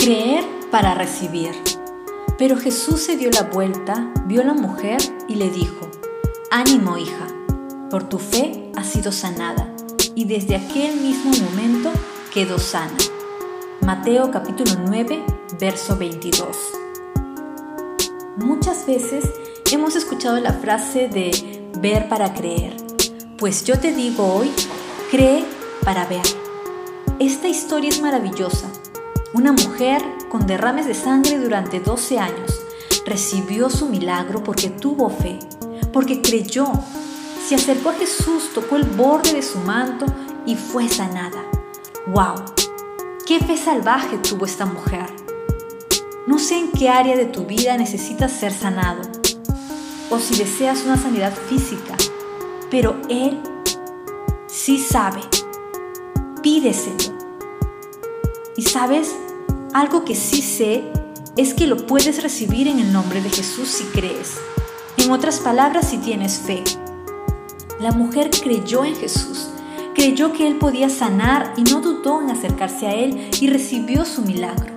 Creer para recibir. Pero Jesús se dio la vuelta, vio a la mujer y le dijo, Ánimo hija, por tu fe has sido sanada. Y desde aquel mismo momento quedó sana. Mateo capítulo 9, verso 22. Muchas veces hemos escuchado la frase de ver para creer. Pues yo te digo hoy, cree para ver. Esta historia es maravillosa una mujer con derrames de sangre durante 12 años recibió su milagro porque tuvo fe, porque creyó. Se acercó a Jesús, tocó el borde de su manto y fue sanada. ¡Wow! ¡Qué fe salvaje tuvo esta mujer! No sé en qué área de tu vida necesitas ser sanado o si deseas una sanidad física, pero Él sí sabe. Pídeselo. Y sabes, algo que sí sé es que lo puedes recibir en el nombre de Jesús si crees. En otras palabras, si tienes fe. La mujer creyó en Jesús, creyó que Él podía sanar y no dudó en acercarse a Él y recibió su milagro.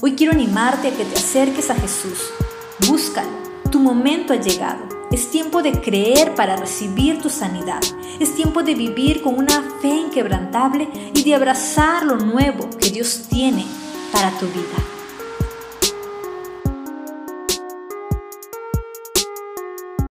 Hoy quiero animarte a que te acerques a Jesús. Búscalo, tu momento ha llegado. Es tiempo de creer para recibir tu sanidad. Es tiempo de vivir con una fe inquebrantable y de abrazar lo nuevo que Dios tiene para tu vida.